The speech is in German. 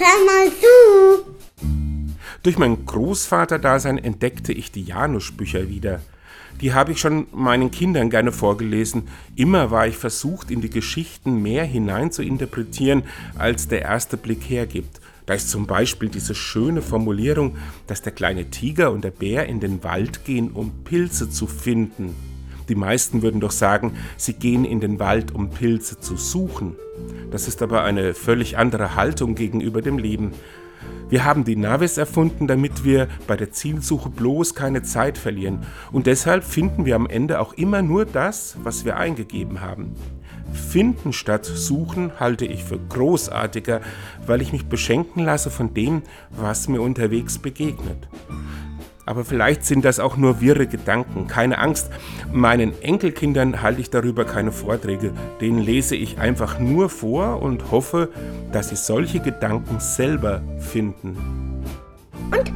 hör mal zu. Durch mein Großvaterdasein entdeckte ich die Janusz-Bücher wieder. Die habe ich schon meinen Kindern gerne vorgelesen. Immer war ich versucht, in die Geschichten mehr hinein zu interpretieren, als der erste Blick hergibt. Da ist zum Beispiel diese schöne Formulierung, dass der kleine Tiger und der Bär in den Wald gehen, um Pilze zu finden. Die meisten würden doch sagen, sie gehen in den Wald, um Pilze zu suchen. Das ist aber eine völlig andere Haltung gegenüber dem Leben. Wir haben die Navis erfunden, damit wir bei der Zielsuche bloß keine Zeit verlieren. Und deshalb finden wir am Ende auch immer nur das, was wir eingegeben haben. Finden statt suchen halte ich für großartiger, weil ich mich beschenken lasse von dem, was mir unterwegs begegnet. Aber vielleicht sind das auch nur wirre Gedanken. Keine Angst, meinen Enkelkindern halte ich darüber keine Vorträge. Denen lese ich einfach nur vor und hoffe, dass sie solche Gedanken selber finden. Und